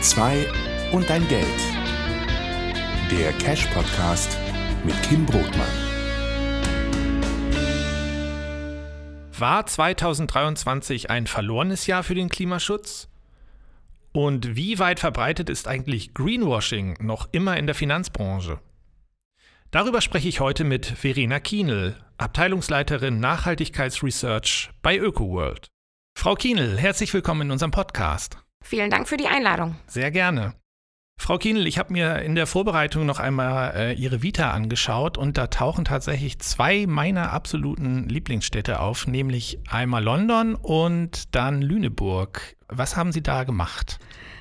Die zwei und dein Geld. Der Cash Podcast mit Kim Brotmann. War 2023 ein verlorenes Jahr für den Klimaschutz? Und wie weit verbreitet ist eigentlich Greenwashing noch immer in der Finanzbranche? Darüber spreche ich heute mit Verena Kienel, Abteilungsleiterin Nachhaltigkeitsresearch bei ÖkoWorld. Frau Kienel, herzlich willkommen in unserem Podcast. Vielen Dank für die Einladung. Sehr gerne. Frau Kienel, ich habe mir in der Vorbereitung noch einmal äh, Ihre Vita angeschaut und da tauchen tatsächlich zwei meiner absoluten Lieblingsstädte auf, nämlich einmal London und dann Lüneburg. Was haben Sie da gemacht?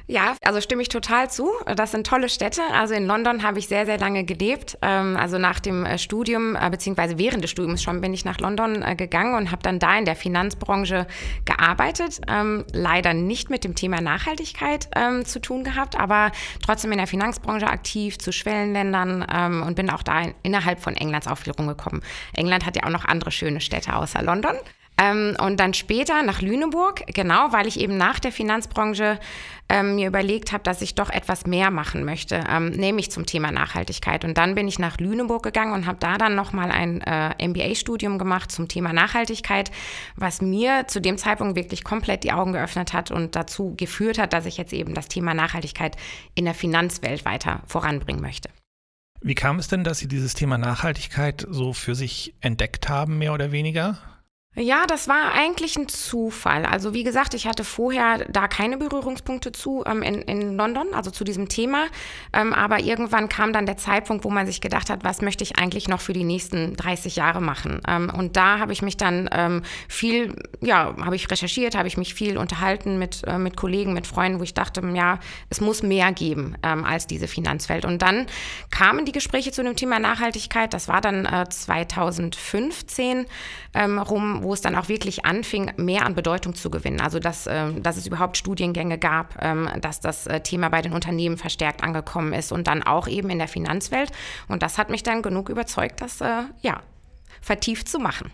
Ja, also stimme ich total zu. Das sind tolle Städte. Also in London habe ich sehr, sehr lange gelebt. Ähm, also nach dem äh, Studium, äh, beziehungsweise während des Studiums schon bin ich nach London äh, gegangen und habe dann da in der Finanzbranche gearbeitet. Ähm, leider nicht mit dem Thema Nachhaltigkeit ähm, zu tun gehabt, aber trotzdem in der Finanzbranche aktiv zu Schwellenländern und bin auch da innerhalb von Englands auf viel rumgekommen. England hat ja auch noch andere schöne Städte außer London. Ähm, und dann später nach Lüneburg, genau, weil ich eben nach der Finanzbranche ähm, mir überlegt habe, dass ich doch etwas mehr machen möchte, ähm, nämlich zum Thema Nachhaltigkeit. Und dann bin ich nach Lüneburg gegangen und habe da dann nochmal ein äh, MBA-Studium gemacht zum Thema Nachhaltigkeit, was mir zu dem Zeitpunkt wirklich komplett die Augen geöffnet hat und dazu geführt hat, dass ich jetzt eben das Thema Nachhaltigkeit in der Finanzwelt weiter voranbringen möchte. Wie kam es denn, dass Sie dieses Thema Nachhaltigkeit so für sich entdeckt haben, mehr oder weniger? Ja, das war eigentlich ein Zufall. Also wie gesagt, ich hatte vorher da keine Berührungspunkte zu ähm, in, in London, also zu diesem Thema. Ähm, aber irgendwann kam dann der Zeitpunkt, wo man sich gedacht hat, was möchte ich eigentlich noch für die nächsten 30 Jahre machen? Ähm, und da habe ich mich dann ähm, viel, ja, habe ich recherchiert, habe ich mich viel unterhalten mit, äh, mit Kollegen, mit Freunden, wo ich dachte, ja, es muss mehr geben ähm, als diese Finanzwelt. Und dann kamen die Gespräche zu dem Thema Nachhaltigkeit. Das war dann äh, 2015 ähm, wo es dann auch wirklich anfing, mehr an Bedeutung zu gewinnen. Also dass, äh, dass es überhaupt Studiengänge gab, ähm, dass das äh, Thema bei den Unternehmen verstärkt angekommen ist und dann auch eben in der Finanzwelt. Und das hat mich dann genug überzeugt, das äh, ja vertieft zu machen.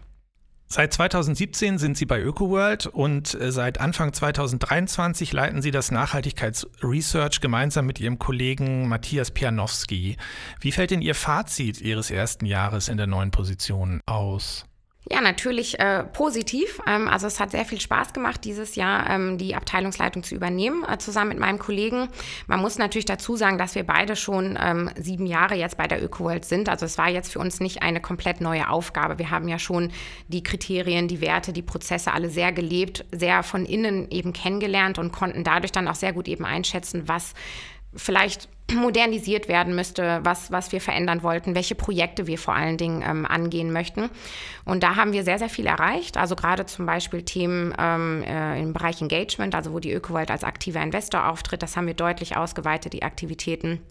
Seit 2017 sind Sie bei ÖkoWorld und äh, seit Anfang 2023 leiten Sie das Nachhaltigkeitsresearch gemeinsam mit Ihrem Kollegen Matthias Pianowski. Wie fällt denn Ihr Fazit Ihres ersten Jahres in der neuen Position aus? Ja, natürlich äh, positiv. Ähm, also es hat sehr viel Spaß gemacht, dieses Jahr ähm, die Abteilungsleitung zu übernehmen, äh, zusammen mit meinem Kollegen. Man muss natürlich dazu sagen, dass wir beide schon ähm, sieben Jahre jetzt bei der ÖkoWorld sind. Also es war jetzt für uns nicht eine komplett neue Aufgabe. Wir haben ja schon die Kriterien, die Werte, die Prozesse alle sehr gelebt, sehr von innen eben kennengelernt und konnten dadurch dann auch sehr gut eben einschätzen, was vielleicht modernisiert werden müsste, was, was wir verändern wollten, welche Projekte wir vor allen Dingen ähm, angehen möchten. Und da haben wir sehr, sehr viel erreicht. Also gerade zum Beispiel Themen ähm, äh, im Bereich Engagement, also wo die ÖkoWorld als aktiver Investor auftritt, das haben wir deutlich ausgeweitet, die Aktivitäten.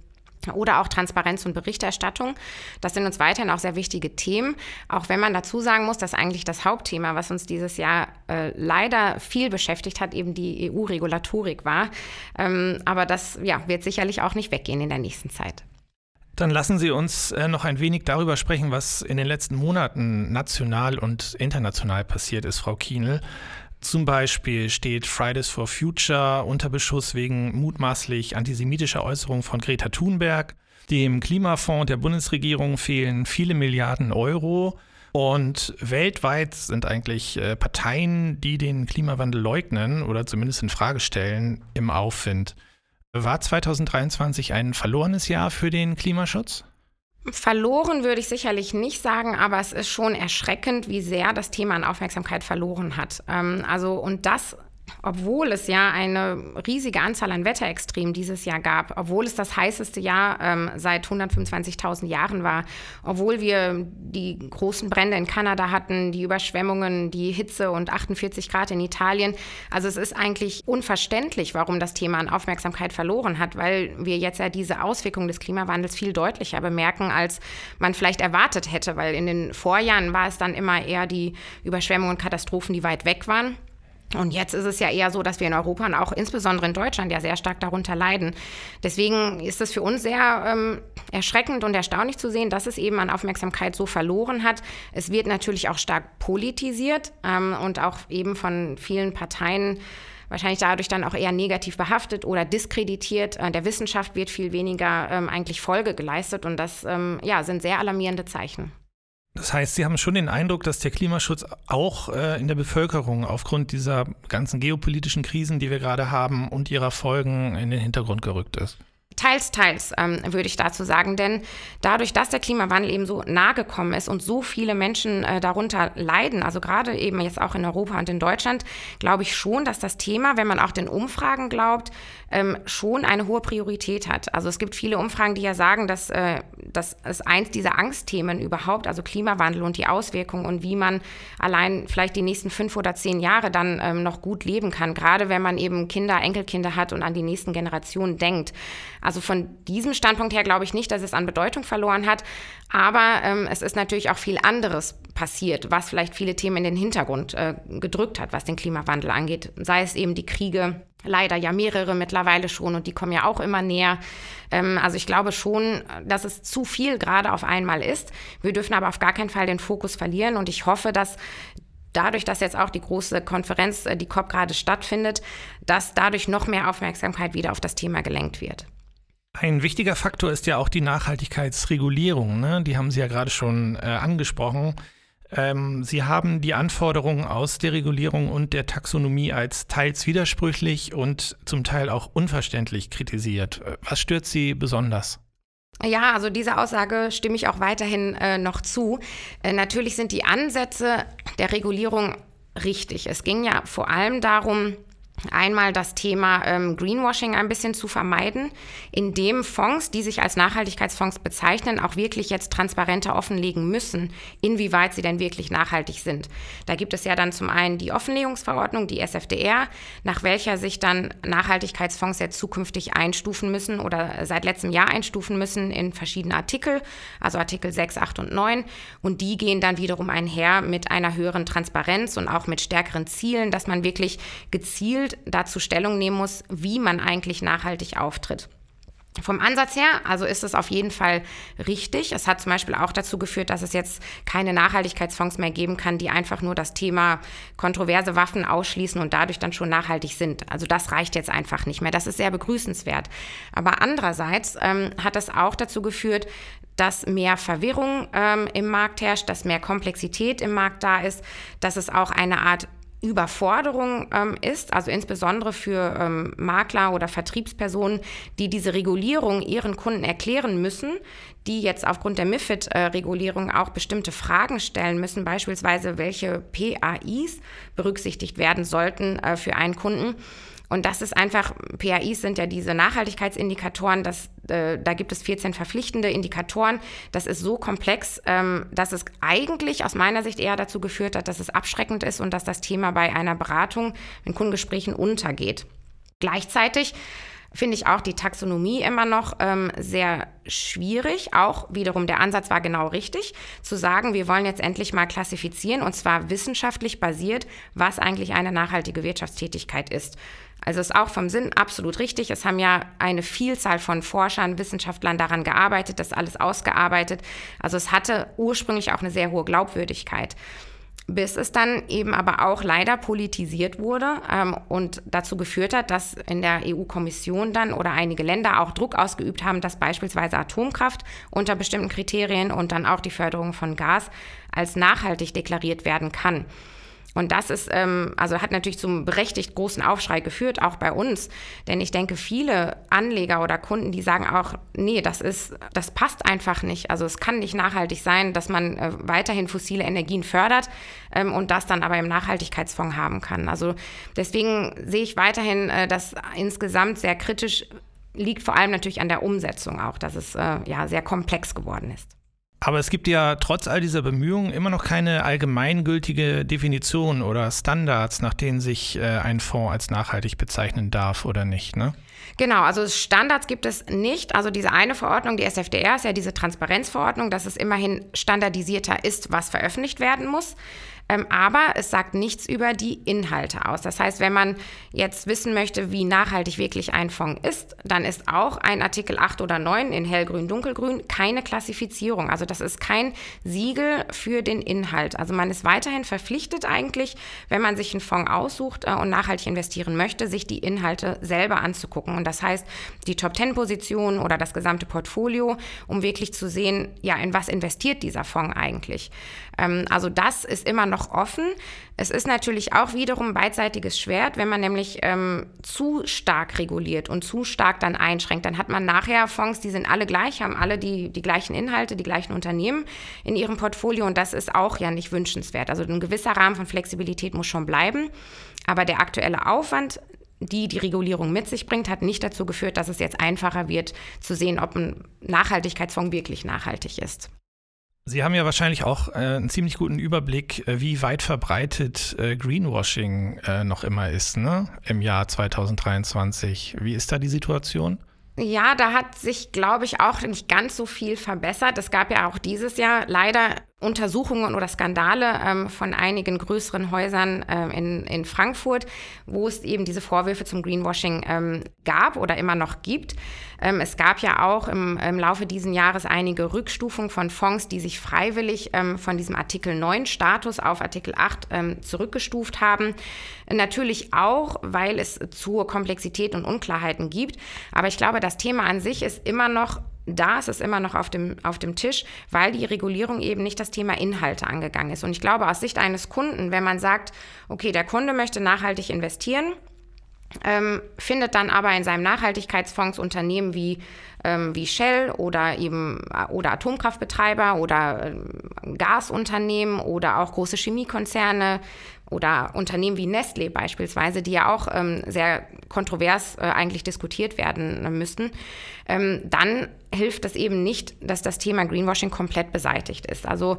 Oder auch Transparenz und Berichterstattung. Das sind uns weiterhin auch sehr wichtige Themen. Auch wenn man dazu sagen muss, dass eigentlich das Hauptthema, was uns dieses Jahr äh, leider viel beschäftigt hat, eben die EU-Regulatorik war. Ähm, aber das ja, wird sicherlich auch nicht weggehen in der nächsten Zeit. Dann lassen Sie uns äh, noch ein wenig darüber sprechen, was in den letzten Monaten national und international passiert ist, Frau Kienel. Zum Beispiel steht Fridays for Future unter Beschuss wegen mutmaßlich antisemitischer Äußerungen von Greta Thunberg. Dem Klimafonds der Bundesregierung fehlen viele Milliarden Euro. Und weltweit sind eigentlich äh, Parteien, die den Klimawandel leugnen oder zumindest in Frage stellen, im Aufwind. War 2023 ein verlorenes Jahr für den Klimaschutz? Verloren würde ich sicherlich nicht sagen, aber es ist schon erschreckend, wie sehr das Thema an Aufmerksamkeit verloren hat. Ähm, also, und das obwohl es ja eine riesige Anzahl an Wetterextremen dieses Jahr gab, obwohl es das heißeste Jahr ähm, seit 125.000 Jahren war, obwohl wir die großen Brände in Kanada hatten, die Überschwemmungen, die Hitze und 48 Grad in Italien. Also es ist eigentlich unverständlich, warum das Thema an Aufmerksamkeit verloren hat, weil wir jetzt ja diese Auswirkungen des Klimawandels viel deutlicher bemerken, als man vielleicht erwartet hätte, weil in den Vorjahren war es dann immer eher die Überschwemmungen und Katastrophen, die weit weg waren. Und jetzt ist es ja eher so, dass wir in Europa und auch insbesondere in Deutschland ja sehr stark darunter leiden. Deswegen ist es für uns sehr ähm, erschreckend und erstaunlich zu sehen, dass es eben an Aufmerksamkeit so verloren hat. Es wird natürlich auch stark politisiert ähm, und auch eben von vielen Parteien wahrscheinlich dadurch dann auch eher negativ behaftet oder diskreditiert. Äh, der Wissenschaft wird viel weniger ähm, eigentlich Folge geleistet und das ähm, ja, sind sehr alarmierende Zeichen. Das heißt, Sie haben schon den Eindruck, dass der Klimaschutz auch äh, in der Bevölkerung aufgrund dieser ganzen geopolitischen Krisen, die wir gerade haben und ihrer Folgen in den Hintergrund gerückt ist. Teils, teils, ähm, würde ich dazu sagen. Denn dadurch, dass der Klimawandel eben so nahe gekommen ist und so viele Menschen äh, darunter leiden, also gerade eben jetzt auch in Europa und in Deutschland, glaube ich schon, dass das Thema, wenn man auch den Umfragen glaubt, ähm, schon eine hohe Priorität hat. Also es gibt viele Umfragen, die ja sagen, dass, äh, dass es eins dieser Angstthemen überhaupt, also Klimawandel und die Auswirkungen und wie man allein vielleicht die nächsten fünf oder zehn Jahre dann ähm, noch gut leben kann, gerade wenn man eben Kinder, Enkelkinder hat und an die nächsten Generationen denkt. Also von diesem Standpunkt her glaube ich nicht, dass es an Bedeutung verloren hat. Aber ähm, es ist natürlich auch viel anderes passiert, was vielleicht viele Themen in den Hintergrund äh, gedrückt hat, was den Klimawandel angeht. Sei es eben die Kriege, leider ja mehrere mittlerweile schon und die kommen ja auch immer näher. Ähm, also ich glaube schon, dass es zu viel gerade auf einmal ist. Wir dürfen aber auf gar keinen Fall den Fokus verlieren und ich hoffe, dass dadurch, dass jetzt auch die große Konferenz, äh, die COP gerade stattfindet, dass dadurch noch mehr Aufmerksamkeit wieder auf das Thema gelenkt wird. Ein wichtiger Faktor ist ja auch die Nachhaltigkeitsregulierung. Ne? Die haben Sie ja gerade schon äh, angesprochen. Ähm, Sie haben die Anforderungen aus der Regulierung und der Taxonomie als teils widersprüchlich und zum Teil auch unverständlich kritisiert. Was stört Sie besonders? Ja, also diese Aussage stimme ich auch weiterhin äh, noch zu. Äh, natürlich sind die Ansätze der Regulierung richtig. Es ging ja vor allem darum, Einmal das Thema ähm, Greenwashing ein bisschen zu vermeiden, indem Fonds, die sich als Nachhaltigkeitsfonds bezeichnen, auch wirklich jetzt transparenter offenlegen müssen, inwieweit sie denn wirklich nachhaltig sind. Da gibt es ja dann zum einen die Offenlegungsverordnung, die SFDR, nach welcher sich dann Nachhaltigkeitsfonds jetzt zukünftig einstufen müssen oder seit letztem Jahr einstufen müssen in verschiedene Artikel, also Artikel 6, 8 und 9. Und die gehen dann wiederum einher mit einer höheren Transparenz und auch mit stärkeren Zielen, dass man wirklich gezielt gezielt dazu Stellung nehmen muss, wie man eigentlich nachhaltig auftritt. Vom Ansatz her, also ist es auf jeden Fall richtig. Es hat zum Beispiel auch dazu geführt, dass es jetzt keine Nachhaltigkeitsfonds mehr geben kann, die einfach nur das Thema kontroverse Waffen ausschließen und dadurch dann schon nachhaltig sind. Also das reicht jetzt einfach nicht mehr. Das ist sehr begrüßenswert. Aber andererseits ähm, hat es auch dazu geführt, dass mehr Verwirrung ähm, im Markt herrscht, dass mehr Komplexität im Markt da ist, dass es auch eine Art Überforderung ähm, ist, also insbesondere für ähm, Makler oder Vertriebspersonen, die diese Regulierung ihren Kunden erklären müssen, die jetzt aufgrund der MIFID-Regulierung auch bestimmte Fragen stellen müssen, beispielsweise welche PAIs berücksichtigt werden sollten äh, für einen Kunden. Und das ist einfach, PAIs sind ja diese Nachhaltigkeitsindikatoren, das, äh, da gibt es 14 verpflichtende Indikatoren. Das ist so komplex, ähm, dass es eigentlich aus meiner Sicht eher dazu geführt hat, dass es abschreckend ist und dass das Thema bei einer Beratung in Kundengesprächen untergeht. Gleichzeitig finde ich auch die Taxonomie immer noch ähm, sehr schwierig. Auch wiederum der Ansatz war genau richtig, zu sagen, wir wollen jetzt endlich mal klassifizieren und zwar wissenschaftlich basiert, was eigentlich eine nachhaltige Wirtschaftstätigkeit ist. Also ist auch vom Sinn absolut richtig. Es haben ja eine Vielzahl von Forschern, Wissenschaftlern daran gearbeitet, das alles ausgearbeitet. Also es hatte ursprünglich auch eine sehr hohe Glaubwürdigkeit bis es dann eben aber auch leider politisiert wurde ähm, und dazu geführt hat, dass in der EU-Kommission dann oder einige Länder auch Druck ausgeübt haben, dass beispielsweise Atomkraft unter bestimmten Kriterien und dann auch die Förderung von Gas als nachhaltig deklariert werden kann. Und das ist, ähm, also hat natürlich zum berechtigt großen Aufschrei geführt, auch bei uns. Denn ich denke, viele Anleger oder Kunden, die sagen auch, nee, das ist, das passt einfach nicht. Also es kann nicht nachhaltig sein, dass man äh, weiterhin fossile Energien fördert ähm, und das dann aber im Nachhaltigkeitsfonds haben kann. Also deswegen sehe ich weiterhin äh, das insgesamt sehr kritisch liegt vor allem natürlich an der Umsetzung auch, dass es äh, ja sehr komplex geworden ist. Aber es gibt ja trotz all dieser Bemühungen immer noch keine allgemeingültige Definition oder Standards, nach denen sich äh, ein Fonds als nachhaltig bezeichnen darf oder nicht, ne? Genau, also Standards gibt es nicht. Also diese eine Verordnung, die SFDR, ist ja diese Transparenzverordnung, dass es immerhin standardisierter ist, was veröffentlicht werden muss. Ähm, aber es sagt nichts über die Inhalte aus. Das heißt, wenn man jetzt wissen möchte, wie nachhaltig wirklich ein Fonds ist, dann ist auch ein Artikel 8 oder 9 in hellgrün, dunkelgrün keine Klassifizierung. Also das ist kein Siegel für den Inhalt. Also man ist weiterhin verpflichtet eigentlich, wenn man sich einen Fonds aussucht äh, und nachhaltig investieren möchte, sich die Inhalte selber anzugucken. Und das heißt, die Top-10-Position oder das gesamte Portfolio, um wirklich zu sehen, ja, in was investiert dieser Fonds eigentlich. Ähm, also das ist immer noch offen. Es ist natürlich auch wiederum ein beidseitiges Schwert, wenn man nämlich ähm, zu stark reguliert und zu stark dann einschränkt, dann hat man nachher Fonds, die sind alle gleich, haben alle die, die gleichen Inhalte, die gleichen Unternehmen in ihrem Portfolio und das ist auch ja nicht wünschenswert. Also ein gewisser Rahmen von Flexibilität muss schon bleiben, aber der aktuelle Aufwand die die Regulierung mit sich bringt, hat nicht dazu geführt, dass es jetzt einfacher wird zu sehen, ob ein Nachhaltigkeitsfonds wirklich nachhaltig ist. Sie haben ja wahrscheinlich auch äh, einen ziemlich guten Überblick, äh, wie weit verbreitet äh, Greenwashing äh, noch immer ist, ne? Im Jahr 2023. Wie ist da die Situation? Ja, da hat sich, glaube ich, auch nicht ganz so viel verbessert. Es gab ja auch dieses Jahr leider Untersuchungen oder Skandale ähm, von einigen größeren Häusern ähm, in, in Frankfurt, wo es eben diese Vorwürfe zum Greenwashing ähm, gab oder immer noch gibt. Ähm, es gab ja auch im, im Laufe dieses Jahres einige Rückstufungen von Fonds, die sich freiwillig ähm, von diesem Artikel 9 Status auf Artikel 8 ähm, zurückgestuft haben. Natürlich auch, weil es zu Komplexität und Unklarheiten gibt. Aber ich glaube, das Thema an sich ist immer noch da ist es immer noch auf dem, auf dem Tisch, weil die Regulierung eben nicht das Thema Inhalte angegangen ist. Und ich glaube, aus Sicht eines Kunden, wenn man sagt, okay, der Kunde möchte nachhaltig investieren, ähm, findet dann aber in seinem Nachhaltigkeitsfonds Unternehmen wie, ähm, wie Shell oder eben oder Atomkraftbetreiber oder ähm, Gasunternehmen oder auch große Chemiekonzerne oder Unternehmen wie Nestlé beispielsweise, die ja auch ähm, sehr kontrovers äh, eigentlich diskutiert werden äh, müssten, ähm, dann hilft es eben nicht, dass das Thema Greenwashing komplett beseitigt ist. Also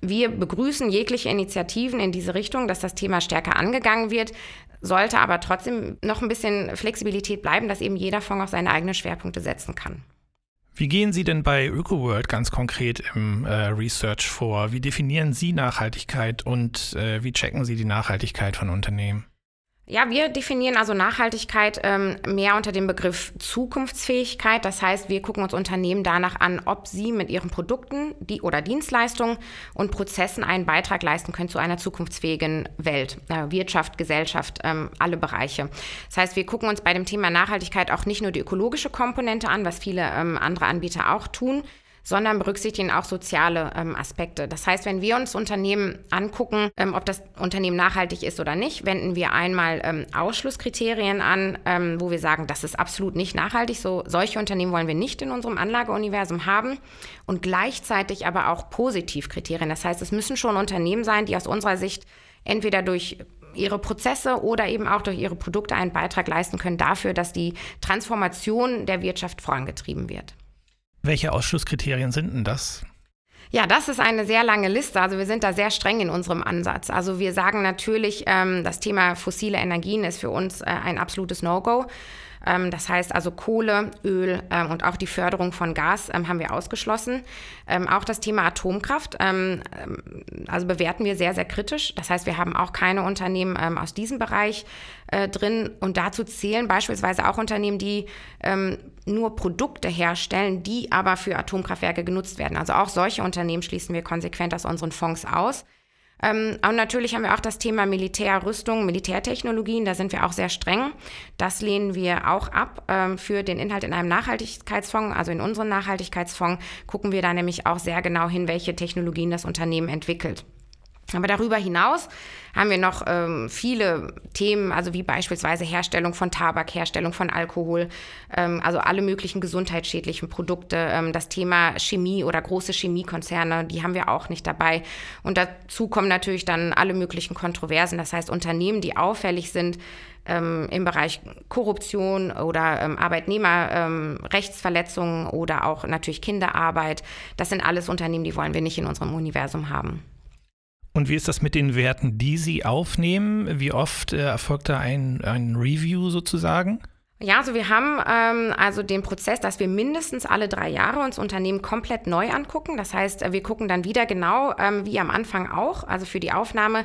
wir begrüßen jegliche Initiativen in diese Richtung, dass das Thema stärker angegangen wird, sollte aber trotzdem noch ein bisschen Flexibilität bleiben, dass eben jeder Fonds auf seine eigenen Schwerpunkte setzen kann. Wie gehen Sie denn bei ÖkoWorld ganz konkret im äh, Research vor? Wie definieren Sie Nachhaltigkeit und äh, wie checken Sie die Nachhaltigkeit von Unternehmen? Ja, wir definieren also Nachhaltigkeit ähm, mehr unter dem Begriff Zukunftsfähigkeit. Das heißt, wir gucken uns Unternehmen danach an, ob sie mit ihren Produkten die, oder Dienstleistungen und Prozessen einen Beitrag leisten können zu einer zukunftsfähigen Welt, äh, Wirtschaft, Gesellschaft, ähm, alle Bereiche. Das heißt, wir gucken uns bei dem Thema Nachhaltigkeit auch nicht nur die ökologische Komponente an, was viele ähm, andere Anbieter auch tun, sondern berücksichtigen auch soziale ähm, Aspekte. Das heißt, wenn wir uns Unternehmen angucken, ähm, ob das Unternehmen nachhaltig ist oder nicht, wenden wir einmal ähm, Ausschlusskriterien an, ähm, wo wir sagen, das ist absolut nicht nachhaltig. So, solche Unternehmen wollen wir nicht in unserem Anlageuniversum haben. Und gleichzeitig aber auch Positivkriterien. Das heißt, es müssen schon Unternehmen sein, die aus unserer Sicht entweder durch ihre Prozesse oder eben auch durch ihre Produkte einen Beitrag leisten können dafür, dass die Transformation der Wirtschaft vorangetrieben wird. Welche Ausschlusskriterien sind denn das? Ja, das ist eine sehr lange Liste. Also wir sind da sehr streng in unserem Ansatz. Also wir sagen natürlich, ähm, das Thema fossile Energien ist für uns äh, ein absolutes No-Go. Ähm, das heißt also Kohle, Öl ähm, und auch die Förderung von Gas ähm, haben wir ausgeschlossen. Ähm, auch das Thema Atomkraft, ähm, also bewerten wir sehr, sehr kritisch. Das heißt, wir haben auch keine Unternehmen aus diesem Bereich äh, drin. Und dazu zählen beispielsweise auch Unternehmen, die nur Produkte herstellen, die aber für Atomkraftwerke genutzt werden. Also auch solche Unternehmen schließen wir konsequent aus unseren Fonds aus. Ähm, und natürlich haben wir auch das Thema Militärrüstung, Militärtechnologien, da sind wir auch sehr streng. Das lehnen wir auch ab ähm, für den Inhalt in einem Nachhaltigkeitsfonds. Also in unserem Nachhaltigkeitsfonds gucken wir da nämlich auch sehr genau hin, welche Technologien das Unternehmen entwickelt. Aber darüber hinaus haben wir noch ähm, viele Themen, also wie beispielsweise Herstellung von Tabak, Herstellung von Alkohol, ähm, also alle möglichen gesundheitsschädlichen Produkte. Ähm, das Thema Chemie oder große Chemiekonzerne, die haben wir auch nicht dabei. Und dazu kommen natürlich dann alle möglichen Kontroversen. Das heißt, Unternehmen, die auffällig sind, ähm, im Bereich Korruption oder ähm, Arbeitnehmerrechtsverletzungen ähm, oder auch natürlich Kinderarbeit. Das sind alles Unternehmen, die wollen wir nicht in unserem Universum haben. Und wie ist das mit den Werten, die Sie aufnehmen? Wie oft äh, erfolgt da ein, ein Review sozusagen? Ja, also wir haben ähm, also den Prozess, dass wir mindestens alle drei Jahre uns Unternehmen komplett neu angucken. Das heißt, wir gucken dann wieder genau, ähm, wie am Anfang auch, also für die Aufnahme,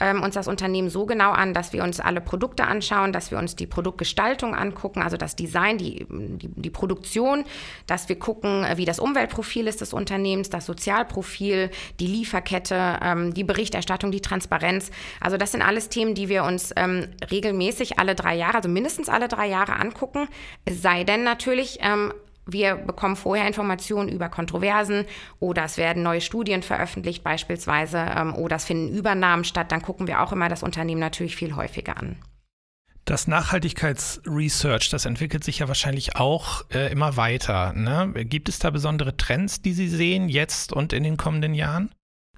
ähm, uns das Unternehmen so genau an, dass wir uns alle Produkte anschauen, dass wir uns die Produktgestaltung angucken, also das Design, die, die, die Produktion, dass wir gucken, wie das Umweltprofil ist des Unternehmens, das Sozialprofil, die Lieferkette, ähm, die Berichterstattung, die Transparenz. Also das sind alles Themen, die wir uns ähm, regelmäßig alle drei Jahre, also mindestens alle drei Jahre angucken. Es sei denn natürlich, ähm, wir bekommen vorher Informationen über Kontroversen oder es werden neue Studien veröffentlicht beispielsweise ähm, oder es finden Übernahmen statt. Dann gucken wir auch immer das Unternehmen natürlich viel häufiger an. Das Nachhaltigkeitsresearch, das entwickelt sich ja wahrscheinlich auch äh, immer weiter. Ne? Gibt es da besondere Trends, die Sie sehen jetzt und in den kommenden Jahren?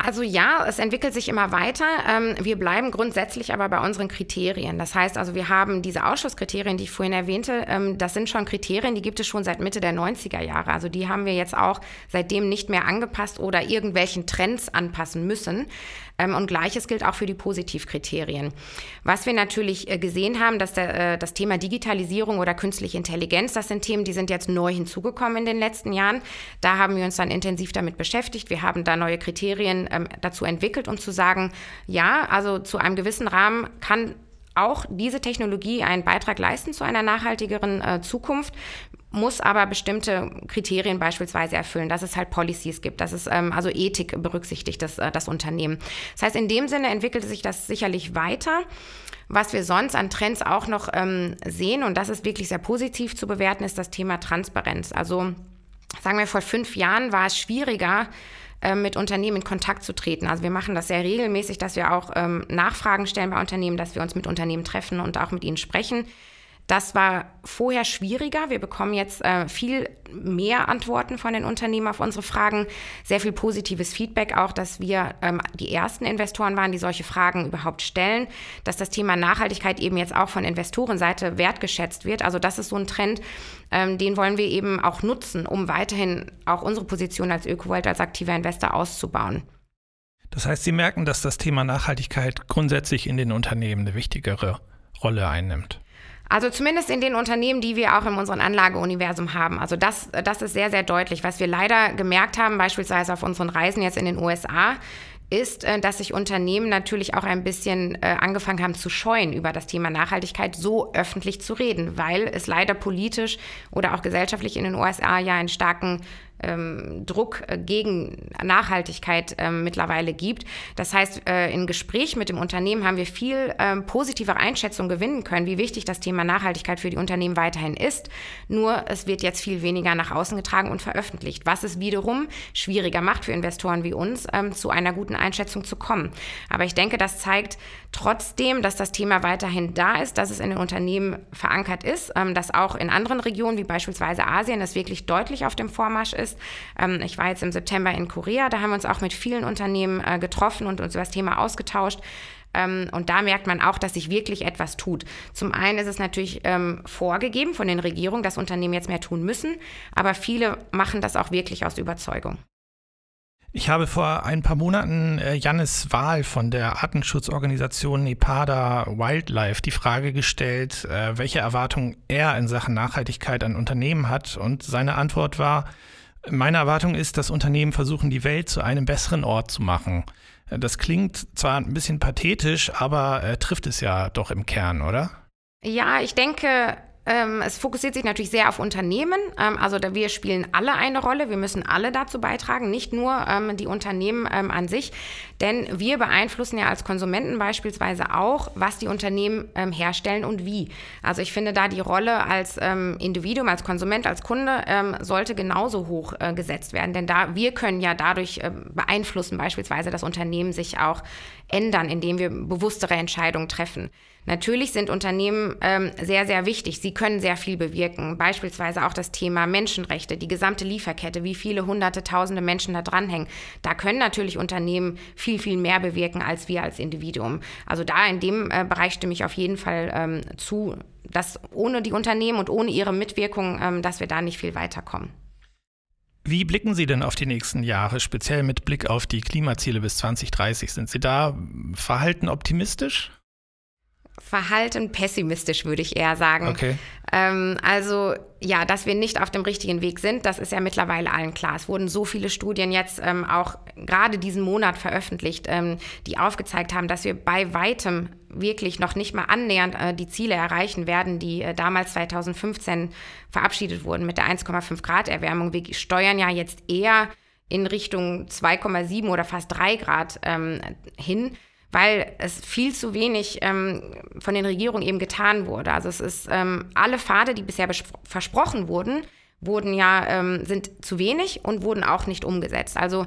Also ja, es entwickelt sich immer weiter. Ähm, wir bleiben grundsätzlich aber bei unseren Kriterien. Das heißt also, wir haben diese Ausschusskriterien, die ich vorhin erwähnte, ähm, das sind schon Kriterien, die gibt es schon seit Mitte der 90er Jahre. Also die haben wir jetzt auch seitdem nicht mehr angepasst oder irgendwelchen Trends anpassen müssen. Ähm, und gleiches gilt auch für die Positivkriterien. Was wir natürlich äh, gesehen haben, dass der, äh, das Thema Digitalisierung oder künstliche Intelligenz, das sind Themen, die sind jetzt neu hinzugekommen in den letzten Jahren. Da haben wir uns dann intensiv damit beschäftigt. Wir haben da neue Kriterien ähm, dazu entwickelt, um zu sagen, ja, also zu einem gewissen Rahmen kann auch diese Technologie einen Beitrag leisten zu einer nachhaltigeren äh, Zukunft muss aber bestimmte Kriterien beispielsweise erfüllen, dass es halt Policies gibt, dass es ähm, also Ethik berücksichtigt, das, äh, das Unternehmen. Das heißt, in dem Sinne entwickelt sich das sicherlich weiter. Was wir sonst an Trends auch noch ähm, sehen, und das ist wirklich sehr positiv zu bewerten, ist das Thema Transparenz. Also sagen wir, vor fünf Jahren war es schwieriger, ähm, mit Unternehmen in Kontakt zu treten. Also wir machen das sehr regelmäßig, dass wir auch ähm, Nachfragen stellen bei Unternehmen, dass wir uns mit Unternehmen treffen und auch mit ihnen sprechen. Das war vorher schwieriger. Wir bekommen jetzt äh, viel mehr Antworten von den Unternehmen auf unsere Fragen, sehr viel positives Feedback auch, dass wir ähm, die ersten Investoren waren, die solche Fragen überhaupt stellen, dass das Thema Nachhaltigkeit eben jetzt auch von Investorenseite wertgeschätzt wird. Also das ist so ein Trend, ähm, den wollen wir eben auch nutzen, um weiterhin auch unsere Position als ÖkoVolt, als aktiver Investor auszubauen. Das heißt, Sie merken, dass das Thema Nachhaltigkeit grundsätzlich in den Unternehmen eine wichtigere Rolle einnimmt. Also zumindest in den Unternehmen, die wir auch in unserem Anlageuniversum haben. Also das, das ist sehr, sehr deutlich. Was wir leider gemerkt haben, beispielsweise auf unseren Reisen jetzt in den USA, ist, äh, dass sich Unternehmen natürlich auch ein bisschen äh, angefangen haben zu scheuen, über das Thema Nachhaltigkeit so öffentlich zu reden, weil es leider politisch oder auch gesellschaftlich in den USA ja einen starken ähm, Druck äh, gegen Nachhaltigkeit ähm, mittlerweile gibt. Das heißt, äh, in Gespräch mit dem Unternehmen haben wir viel ähm, positivere Einschätzung gewinnen können, wie wichtig das Thema Nachhaltigkeit für die Unternehmen weiterhin ist. Nur es wird jetzt viel weniger nach außen getragen und veröffentlicht, was es wiederum schwieriger macht für Investoren wie uns, ähm, zu einer guten Einschätzung zu kommen. Aber ich denke, das zeigt trotzdem, dass das Thema weiterhin da ist, dass es in den Unternehmen verankert ist, ähm, dass auch in anderen Regionen wie beispielsweise Asien es wirklich deutlich auf dem Vormarsch ist ist. Ähm, ich war jetzt im September in Korea, da haben wir uns auch mit vielen Unternehmen äh, getroffen und uns über das Thema ausgetauscht. Ähm, und da merkt man auch, dass sich wirklich etwas tut. Zum einen ist es natürlich ähm, vorgegeben von den Regierungen, dass Unternehmen jetzt mehr tun müssen, aber viele machen das auch wirklich aus Überzeugung. Ich habe vor ein paar Monaten äh, Jannis Wahl von der Artenschutzorganisation Nepada Wildlife die Frage gestellt, äh, welche Erwartungen er in Sachen Nachhaltigkeit an Unternehmen hat. Und seine Antwort war, meine Erwartung ist, dass Unternehmen versuchen, die Welt zu einem besseren Ort zu machen. Das klingt zwar ein bisschen pathetisch, aber äh, trifft es ja doch im Kern, oder? Ja, ich denke, ähm, es fokussiert sich natürlich sehr auf Unternehmen. Ähm, also da wir spielen alle eine Rolle. Wir müssen alle dazu beitragen, nicht nur ähm, die Unternehmen ähm, an sich. Denn wir beeinflussen ja als Konsumenten beispielsweise auch, was die Unternehmen ähm, herstellen und wie. Also ich finde da die Rolle als ähm, Individuum, als Konsument, als Kunde sollte genauso hoch äh, gesetzt werden. Denn da wir können ja dadurch äh, beeinflussen, beispielsweise, dass Unternehmen sich auch ändern, indem wir bewusstere Entscheidungen treffen. Natürlich sind Unternehmen ähm, sehr, sehr wichtig. Sie können sehr viel bewirken. Beispielsweise auch das Thema Menschenrechte, die gesamte Lieferkette, wie viele hunderte, tausende Menschen da dranhängen. Da können natürlich Unternehmen viel, viel mehr bewirken als wir als Individuum. Also da in dem äh, Bereich stimme ich auf jeden Fall ähm, zu, dass ohne die Unternehmen und ohne ihre Mitwirkung, ähm, dass wir da nicht viel weiterkommen. Wie blicken Sie denn auf die nächsten Jahre, speziell mit Blick auf die Klimaziele bis 2030? Sind Sie da verhalten optimistisch? Verhalten pessimistisch, würde ich eher sagen. Okay. Ähm, also ja, dass wir nicht auf dem richtigen Weg sind, das ist ja mittlerweile allen klar. Es wurden so viele Studien jetzt ähm, auch gerade diesen Monat veröffentlicht, ähm, die aufgezeigt haben, dass wir bei weitem wirklich noch nicht mal annähernd äh, die Ziele erreichen werden, die äh, damals 2015 verabschiedet wurden mit der 1,5 Grad Erwärmung. Wir steuern ja jetzt eher in Richtung 2,7 oder fast 3 Grad ähm, hin weil es viel zu wenig ähm, von den Regierungen eben getan wurde. Also es ist ähm, alle Pfade, die bisher versprochen wurden, wurden ja ähm, sind zu wenig und wurden auch nicht umgesetzt. Also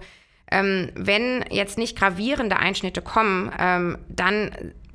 ähm, wenn jetzt nicht gravierende Einschnitte kommen, ähm, dann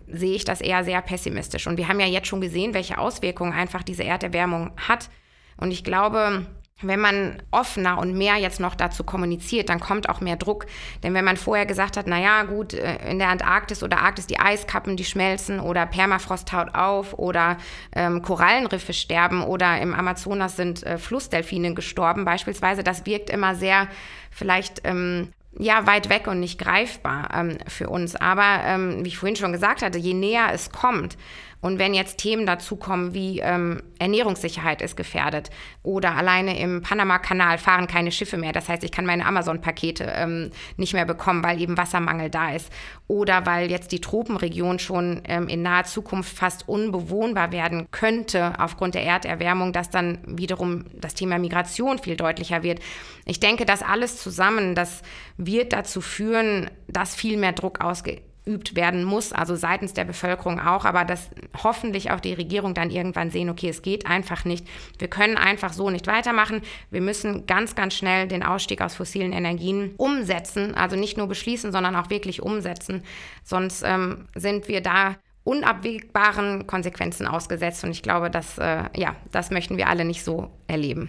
sehe ich das eher sehr pessimistisch. Und wir haben ja jetzt schon gesehen, welche Auswirkungen einfach diese Erderwärmung hat. Und ich glaube, wenn man offener und mehr jetzt noch dazu kommuniziert, dann kommt auch mehr Druck. Denn wenn man vorher gesagt hat, naja, gut, äh, in der Antarktis oder Arktis die Eiskappen, die schmelzen oder Permafrost taut auf oder ähm, Korallenriffe sterben oder im Amazonas sind äh, Flussdelfine gestorben beispielsweise, das wirkt immer sehr vielleicht ähm, ja, weit weg und nicht greifbar ähm, für uns. Aber ähm, wie ich vorhin schon gesagt hatte, je näher es kommt, und wenn jetzt Themen dazukommen wie ähm, Ernährungssicherheit ist gefährdet oder alleine im Panama-Kanal fahren keine Schiffe mehr, das heißt, ich kann meine Amazon-Pakete ähm, nicht mehr bekommen, weil eben Wassermangel da ist oder weil jetzt die Tropenregion schon ähm, in naher Zukunft fast unbewohnbar werden könnte aufgrund der Erderwärmung, dass dann wiederum das Thema Migration viel deutlicher wird. Ich denke, das alles zusammen, das wird dazu führen, dass viel mehr Druck ausgeht ausgeübt werden muss, also seitens der Bevölkerung auch, aber dass hoffentlich auch die Regierung dann irgendwann sehen, okay, es geht einfach nicht. Wir können einfach so nicht weitermachen. Wir müssen ganz, ganz schnell den Ausstieg aus fossilen Energien umsetzen, also nicht nur beschließen, sondern auch wirklich umsetzen. Sonst ähm, sind wir da unabwegbaren Konsequenzen ausgesetzt und ich glaube, dass, äh, ja, das möchten wir alle nicht so erleben.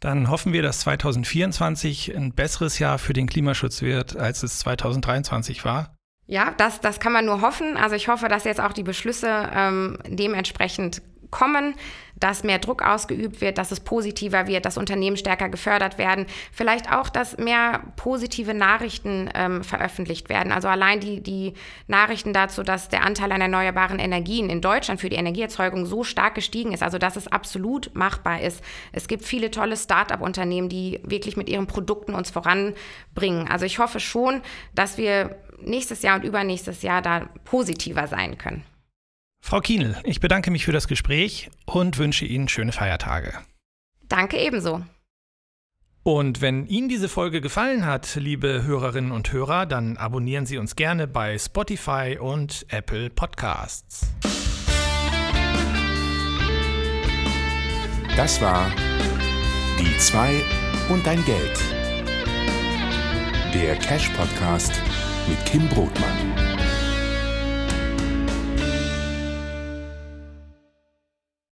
Dann hoffen wir, dass 2024 ein besseres Jahr für den Klimaschutz wird, als es 2023 war. Ja, das, das kann man nur hoffen. Also ich hoffe, dass jetzt auch die Beschlüsse ähm, dementsprechend kommen, dass mehr Druck ausgeübt wird, dass es positiver wird, dass Unternehmen stärker gefördert werden. Vielleicht auch, dass mehr positive Nachrichten ähm, veröffentlicht werden. Also allein die, die Nachrichten dazu, dass der Anteil an erneuerbaren Energien in Deutschland für die Energieerzeugung so stark gestiegen ist, also dass es absolut machbar ist. Es gibt viele tolle Start-up-Unternehmen, die wirklich mit ihren Produkten uns voranbringen. Also ich hoffe schon, dass wir nächstes Jahr und übernächstes Jahr da positiver sein können. Frau Kienel, ich bedanke mich für das Gespräch und wünsche Ihnen schöne Feiertage. Danke ebenso. Und wenn Ihnen diese Folge gefallen hat, liebe Hörerinnen und Hörer, dann abonnieren Sie uns gerne bei Spotify und Apple Podcasts. Das war Die zwei und dein Geld. Der Cash Podcast mit Kim Brotmann.